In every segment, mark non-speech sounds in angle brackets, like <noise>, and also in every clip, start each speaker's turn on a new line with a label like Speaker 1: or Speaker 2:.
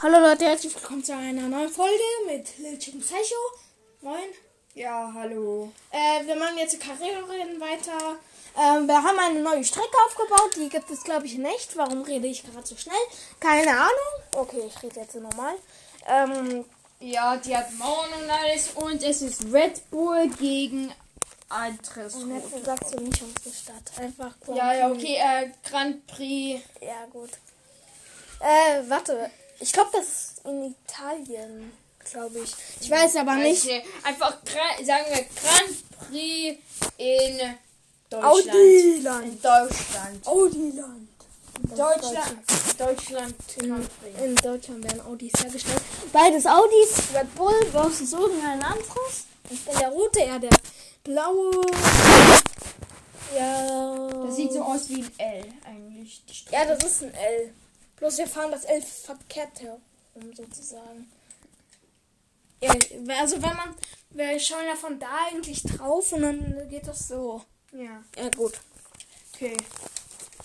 Speaker 1: Hallo Leute, herzlich willkommen zu einer neuen Folge mit Lil Chicken Psycho. Moin.
Speaker 2: Ja, hallo.
Speaker 1: Äh, wir machen jetzt die Karriererennen weiter. Ähm, wir haben eine neue Strecke aufgebaut. Die gibt es, glaube ich, nicht. Warum rede ich gerade so schnell? Keine Ahnung. Okay, ich rede jetzt normal. Ähm,
Speaker 2: Ja, die hat Mauern und alles und es ist Red Bull gegen Adres.
Speaker 1: und jetzt sagst du nicht unsere Stadt. Einfach
Speaker 2: Ja, ja,
Speaker 1: Grand
Speaker 2: okay, äh, Grand. Prix.
Speaker 1: Ja, gut. Äh, warte. Ich glaube, das ist in Italien. Glaube ich. Ich weiß aber nicht.
Speaker 2: Einfach, sagen wir, Grand Prix in Deutschland.
Speaker 1: Audiland.
Speaker 2: In Deutschland.
Speaker 1: Audiland.
Speaker 2: Deutschland. Deutschland. Grand Prix.
Speaker 1: In Deutschland werden Audis hergestellt. Beides Audis. Red Bull versus irgendein anderes. Ich bin der rote, er der blaue. Ja.
Speaker 2: Das sieht so aus wie ein L eigentlich.
Speaker 1: Ja, das ist ein L. Bloß wir fahren das L verkehrt herum, sozusagen. Ja, also wenn man, wir schauen ja von da eigentlich drauf und dann geht das so.
Speaker 2: Ja.
Speaker 1: Ja, gut.
Speaker 2: Okay.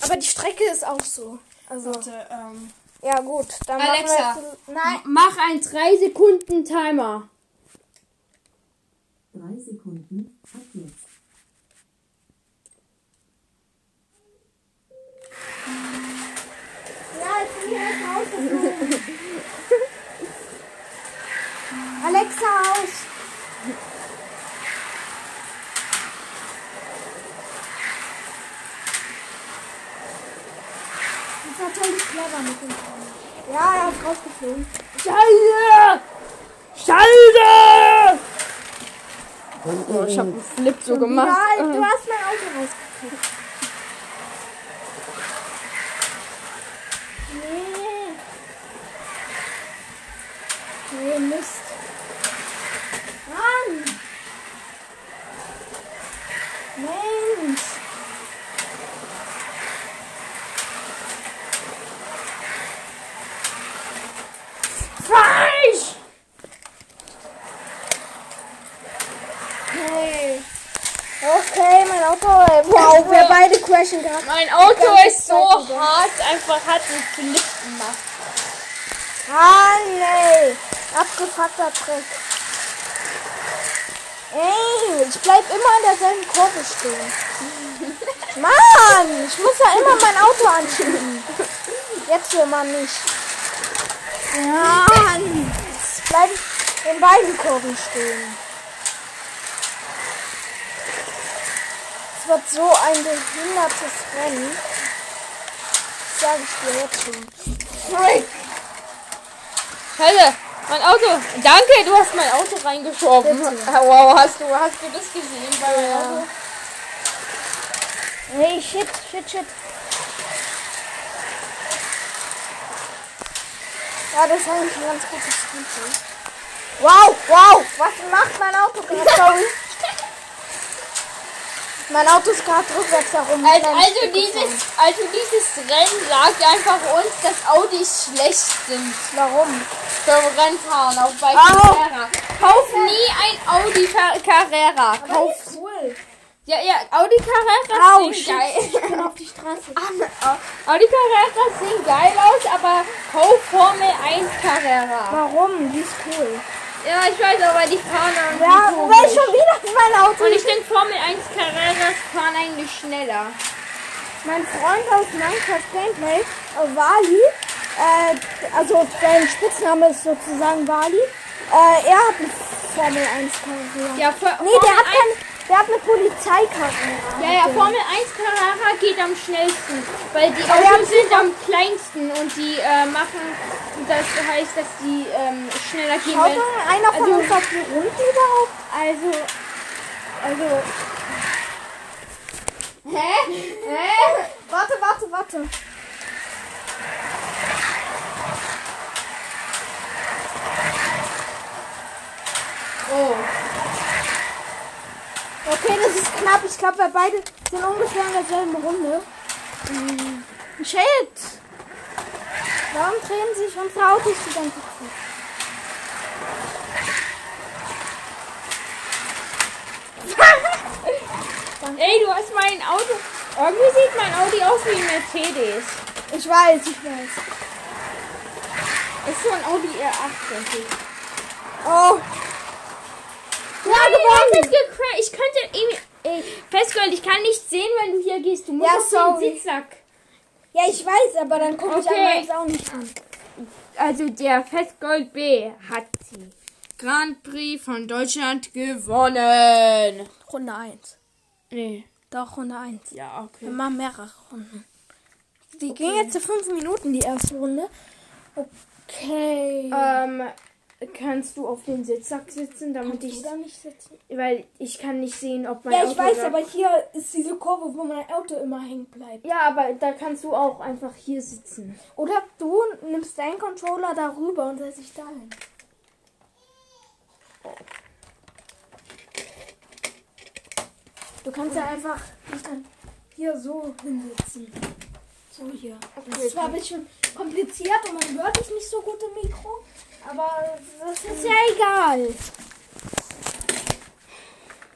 Speaker 1: Aber die Strecke ist auch so. Also,
Speaker 2: Warte, ähm.
Speaker 1: ja gut. Dann
Speaker 2: Alexa.
Speaker 1: machen wir jetzt, Nein.
Speaker 2: Mach einen 3 Sekunden Timer.
Speaker 3: Drei Sekunden ab jetzt.
Speaker 1: Alexa aus. Das ist natürlich clever mit dem Traum. Ja, er ist rausgeflogen.
Speaker 2: Scheiße! Scheiße! Oh, ich hab einen Flip so gemacht.
Speaker 1: Nein, du hast mein Auto rausgekriegt. Nee. Nee, Mist. Mann! Mensch!
Speaker 2: Falsch!
Speaker 1: Hey. Okay, mein Auto. Wow, wir crashen gerade.
Speaker 2: Mein Auto ist so hart, einfach hat einen Flip gemacht.
Speaker 1: Mann, ey. Abgefuckter Trick. Ey, ich bleib immer in derselben Kurve stehen. <laughs> Mann, ich muss ja immer mein Auto anschieben. Jetzt hier mal nicht. Mann, jetzt bleib ich in beiden Kurven stehen. Es wird so ein behindertes Rennen. Das sage ich dir jetzt schon.
Speaker 2: Frick! Scheiße, mein Auto. Danke, du hast mein Auto reingeschoben.
Speaker 1: Bitte.
Speaker 2: Ah, Wow, hast du, hast du das gesehen bei meinem
Speaker 1: Ja.
Speaker 2: Auto?
Speaker 1: Hey, shit, shit, shit. Ja, das ist eigentlich ein ganz gutes Spiel. Wow, wow, was macht mein Auto gerade? <laughs> Sorry. Mein Auto ist gerade rückwärts herum.
Speaker 2: Also, also, dieses, also dieses Rennen sagt einfach uns, dass Audis schlecht sind.
Speaker 1: Warum?
Speaker 2: Beim Rennfahren auf bei
Speaker 1: Au.
Speaker 2: Carrera. Kauf nie ein Audi Car- Carrera. Kauf.
Speaker 1: ist cool.
Speaker 2: Ja, ja, Audi Carrera
Speaker 1: Au,
Speaker 2: sehen geil.
Speaker 1: Ich bin auf die Straße. <laughs>
Speaker 2: Audi Carrera sehen geil aus, aber kauf Formel 1 Carrera.
Speaker 1: Warum? Die ist cool.
Speaker 2: Ja, ich weiß, aber die fahren irgendwie
Speaker 1: Ja, weil schon wieder mein Auto.
Speaker 2: Und ich denke, Formel 1 Carreras fahren eigentlich schneller.
Speaker 1: Mein Freund aus Minecraft Gameplay, äh, Wali, äh, also sein Spitzname ist sozusagen Wali, äh, er hat eine Formel 1 Karriere.
Speaker 2: Ja,
Speaker 1: nee, der hat
Speaker 2: 1
Speaker 1: keine, der hat eine Polizeikarriere.
Speaker 2: Ja, ja, Formel 1 Carrera geht am schnellsten, weil die
Speaker 1: Aber
Speaker 2: Autos sind am kleinsten und die äh, machen, das heißt, dass die ähm, schneller gehen.
Speaker 1: Schaut mal einer von
Speaker 2: also-
Speaker 1: uns auf die Runden überhaupt?
Speaker 2: Also, also,
Speaker 1: Hä? Hä? Warte, warte, warte.
Speaker 2: oh.
Speaker 1: Okay, das ist knapp. Ich glaube, wir beide sind ungefähr in derselben Runde. Hm. Shit! Warum drehen sich unsere Autos die ganze Zeit? <laughs>
Speaker 2: Ey, du hast mein Auto. Irgendwie sieht mein Audi aus wie ein Mercedes.
Speaker 1: Ich weiß, ich weiß.
Speaker 2: Ist so ein Audi R8, denke ich.
Speaker 1: Oh. Ja,
Speaker 2: Nein,
Speaker 1: gewonnen.
Speaker 2: Ich könnte irgendwie. Ey, Festgold, ich kann nicht sehen, wenn du hier gehst. Du musst
Speaker 1: Ja,
Speaker 2: auf
Speaker 1: sorry.
Speaker 2: den Sitzsack.
Speaker 1: Ja, ich weiß, aber dann gucke ich
Speaker 2: Okay.
Speaker 1: an auch nicht an.
Speaker 2: Also der Festgold B hat sie. Grand Prix von Deutschland gewonnen.
Speaker 1: Runde 1.
Speaker 2: Nee.
Speaker 1: Doch, Runde 1.
Speaker 2: Ja,
Speaker 1: Wir
Speaker 2: okay.
Speaker 1: machen mehrere Runden. Die ging jetzt zu 5 Minuten, die erste Runde. Okay.
Speaker 2: Ähm, kannst du auf den Sitzsack sitzen, damit
Speaker 1: Kannst
Speaker 2: ich.
Speaker 1: du da nicht sitzen?
Speaker 2: Weil ich kann nicht sehen, ob mein
Speaker 1: Ja, ich
Speaker 2: Auto
Speaker 1: weiß, aber hier ist diese Kurve, wo mein Auto immer hängen bleibt.
Speaker 2: Ja, aber da kannst du auch einfach hier sitzen.
Speaker 1: Oder du nimmst deinen Controller darüber und setzt dich dahin. Du kannst ja einfach hier so hinsetzen. So hier. das ist zwar ein bisschen kompliziert und man hört dich nicht so gut im Mikro, aber das ist ja egal.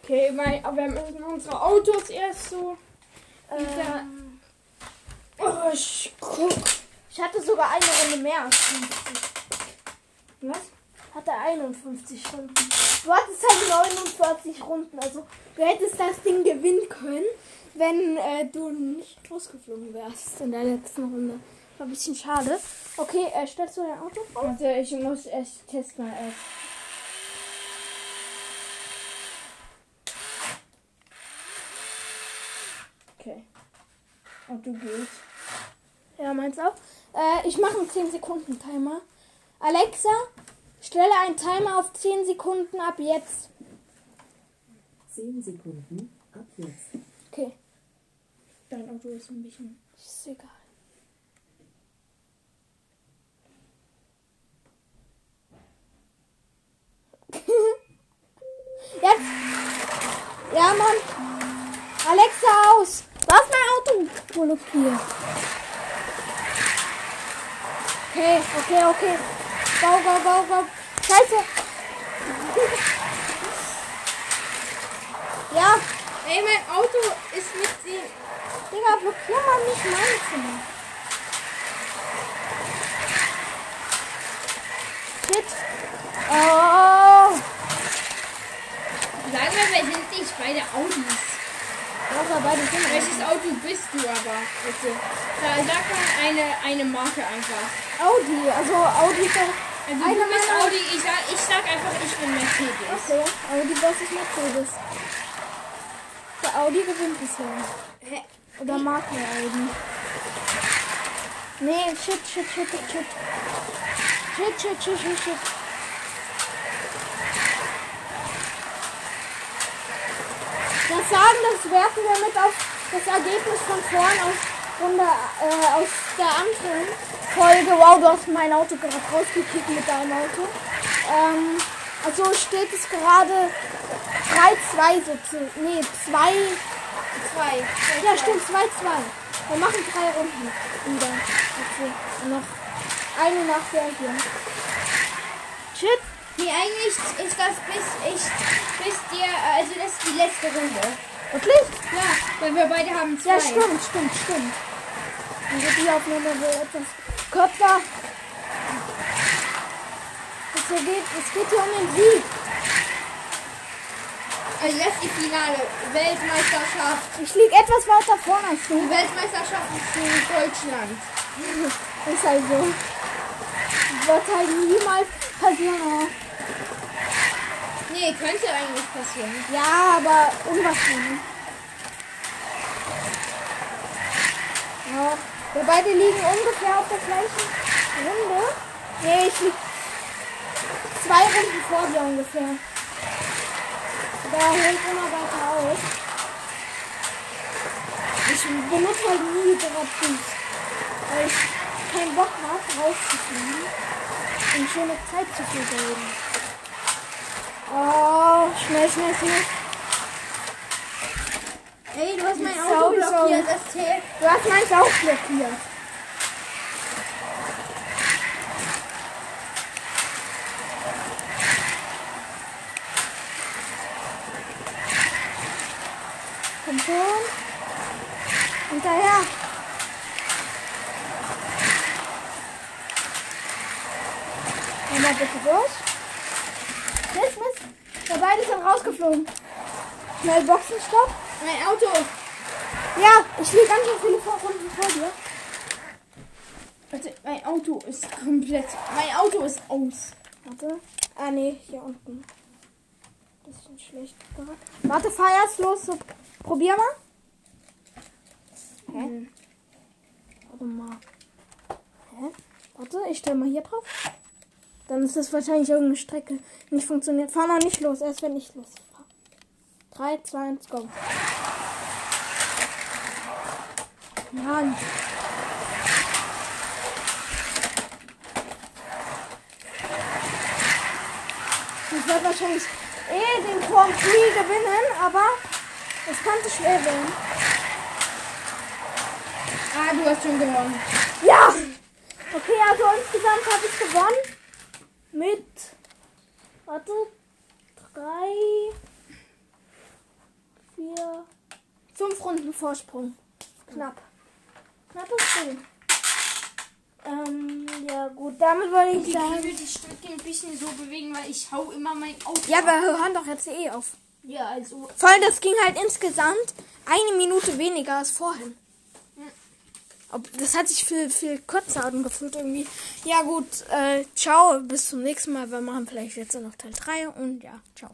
Speaker 2: Okay, mein, aber wir haben unsere Autos erst so.
Speaker 1: Ähm, oh, ich guck. Ich hatte sogar eine Runde mehr als 50.
Speaker 2: Was?
Speaker 1: Hatte 51 Runden. Du hattest halt 49 Runden. Also du hättest das Ding gewinnen können, wenn äh, du nicht losgeflogen wärst in der letzten Runde. War ein bisschen schade. Okay, äh, stellst du dein Auto vor?
Speaker 2: Also ich muss erst testen mal erst. Okay. Auto geht.
Speaker 1: Ja, meins auch. Äh, ich mache einen 10 Sekunden Timer. Alexa, stelle einen Timer auf 10 Sekunden ab jetzt.
Speaker 3: 10 Sekunden ab jetzt.
Speaker 1: Okay,
Speaker 2: Dein Auto ist ein bisschen.
Speaker 1: ist egal. Blockiert? Okay, okay, okay. Go, go, go, go. Scheiße! <laughs> ja,
Speaker 2: Ey, mein Auto ist mit dem.
Speaker 1: Digga, blockier mal nicht mein Zimmer. Shit. Oh.
Speaker 2: Sag mal, wer sind nicht beide Audis?
Speaker 1: Ja, beide sind
Speaker 2: Welches Auto bist du aber? Bitte. Da, sag mal eine, eine Marke einfach.
Speaker 1: Audi. Also Audi ist doch...
Speaker 2: Also
Speaker 1: Eine
Speaker 2: du bist Audi, ich sag, ich sag einfach, ich bin Mercedes.
Speaker 1: Okay, Audi versus Mercedes. Der Audi gewinnt bisher.
Speaker 2: Hä?
Speaker 1: Oder mag der Audi? Nee, shit, shit, shit, shit, shit. Shit, shit, shit, shit, Das sagen, das werfen wir mit auf das Ergebnis von vorn aus, Runde, äh, aus der anderen Folge. Wow, du hast mein Auto gerade rausgekickt mit deinem Auto. Ähm, also steht es gerade 3-2 so zu. Nee, 2.
Speaker 2: Zwei.
Speaker 1: Ja, stimmt, 2-2. Wir machen drei Runden wieder. Okay. Und noch eine nach der hier. Shit.
Speaker 2: Nee, eigentlich ist das bis ich, bis dir, also das ist die letzte Runde.
Speaker 1: Wirklich?
Speaker 2: Ja, weil wir beide haben zwei.
Speaker 1: Ja, stimmt, stimmt, stimmt. Dann wird die Aufnahme wohl etwas kürzer. Es geht, es geht hier um den Sieg.
Speaker 2: Also das ist die Finale. Weltmeisterschaft.
Speaker 1: Ich liege etwas weiter vorne als
Speaker 2: Die
Speaker 1: du.
Speaker 2: Weltmeisterschaft ist für Deutschland. <laughs>
Speaker 1: Ist halt so. Wird halt niemals passieren.
Speaker 2: Nee, könnte eigentlich passieren.
Speaker 1: Ja, aber unwahrscheinlich. Ja, wir beide liegen ungefähr auf der gleichen Runde. Nee, ich lieg zwei Runden vor dir ungefähr. Der hält immer weiter aus. Ich benutze halt nie Hydratus, weil ich keinen Bock habe, rauszufliegen und schöne Zeit zu vergeuden. Oh, schnell, schnell, schnell.
Speaker 2: Ey, du hast mein
Speaker 1: Sorry,
Speaker 2: Auto blockiert.
Speaker 1: sorry.
Speaker 2: Das zählt.
Speaker 1: Du hast meins auch blockiert. Komm schon. Hinterher. Geh mal bitte durch. Mist, Mist. Ja, beide sind rausgeflogen. Schnell Boxenstopp.
Speaker 2: Mein Auto.
Speaker 1: Ja, ich will ganz schön viele Vorrunden vor dir.
Speaker 2: Warte, mein Auto ist komplett. Mein Auto ist aus.
Speaker 1: Warte. Ah, nee, hier unten. Bisschen schlecht gerade. Warte, fahr erst los. So, probier mal. Hä? Warte mal. Hä? Warte, ich stell mal hier drauf. Dann ist das wahrscheinlich irgendeine Strecke nicht funktioniert. Fahr noch nicht los, erst wenn ich losfahre. 3, 2, 1, go. Mann. Ich werde wahrscheinlich eh den Grand Prix gewinnen, aber es könnte schwer werden.
Speaker 2: Ah, du hast schon gewonnen.
Speaker 1: Ja! Okay, also insgesamt habe ich gewonnen mit, warte, drei, vier, fünf Runden Vorsprung. Knapp. Knappes Ding. Ähm, ja gut, damit wollte ich
Speaker 2: Ich
Speaker 1: sagen.
Speaker 2: will die Strecke ein bisschen so bewegen, weil ich hau immer mein Auto.
Speaker 1: Ja, wir hören doch jetzt eh auf.
Speaker 2: Ja, also.
Speaker 1: Vor allem, das ging halt insgesamt eine Minute weniger als vorhin. Ob, das hat sich viel, viel kürzer angefühlt irgendwie. Ja gut, äh, ciao, bis zum nächsten Mal. Wir machen vielleicht jetzt noch Teil 3 und ja, ciao.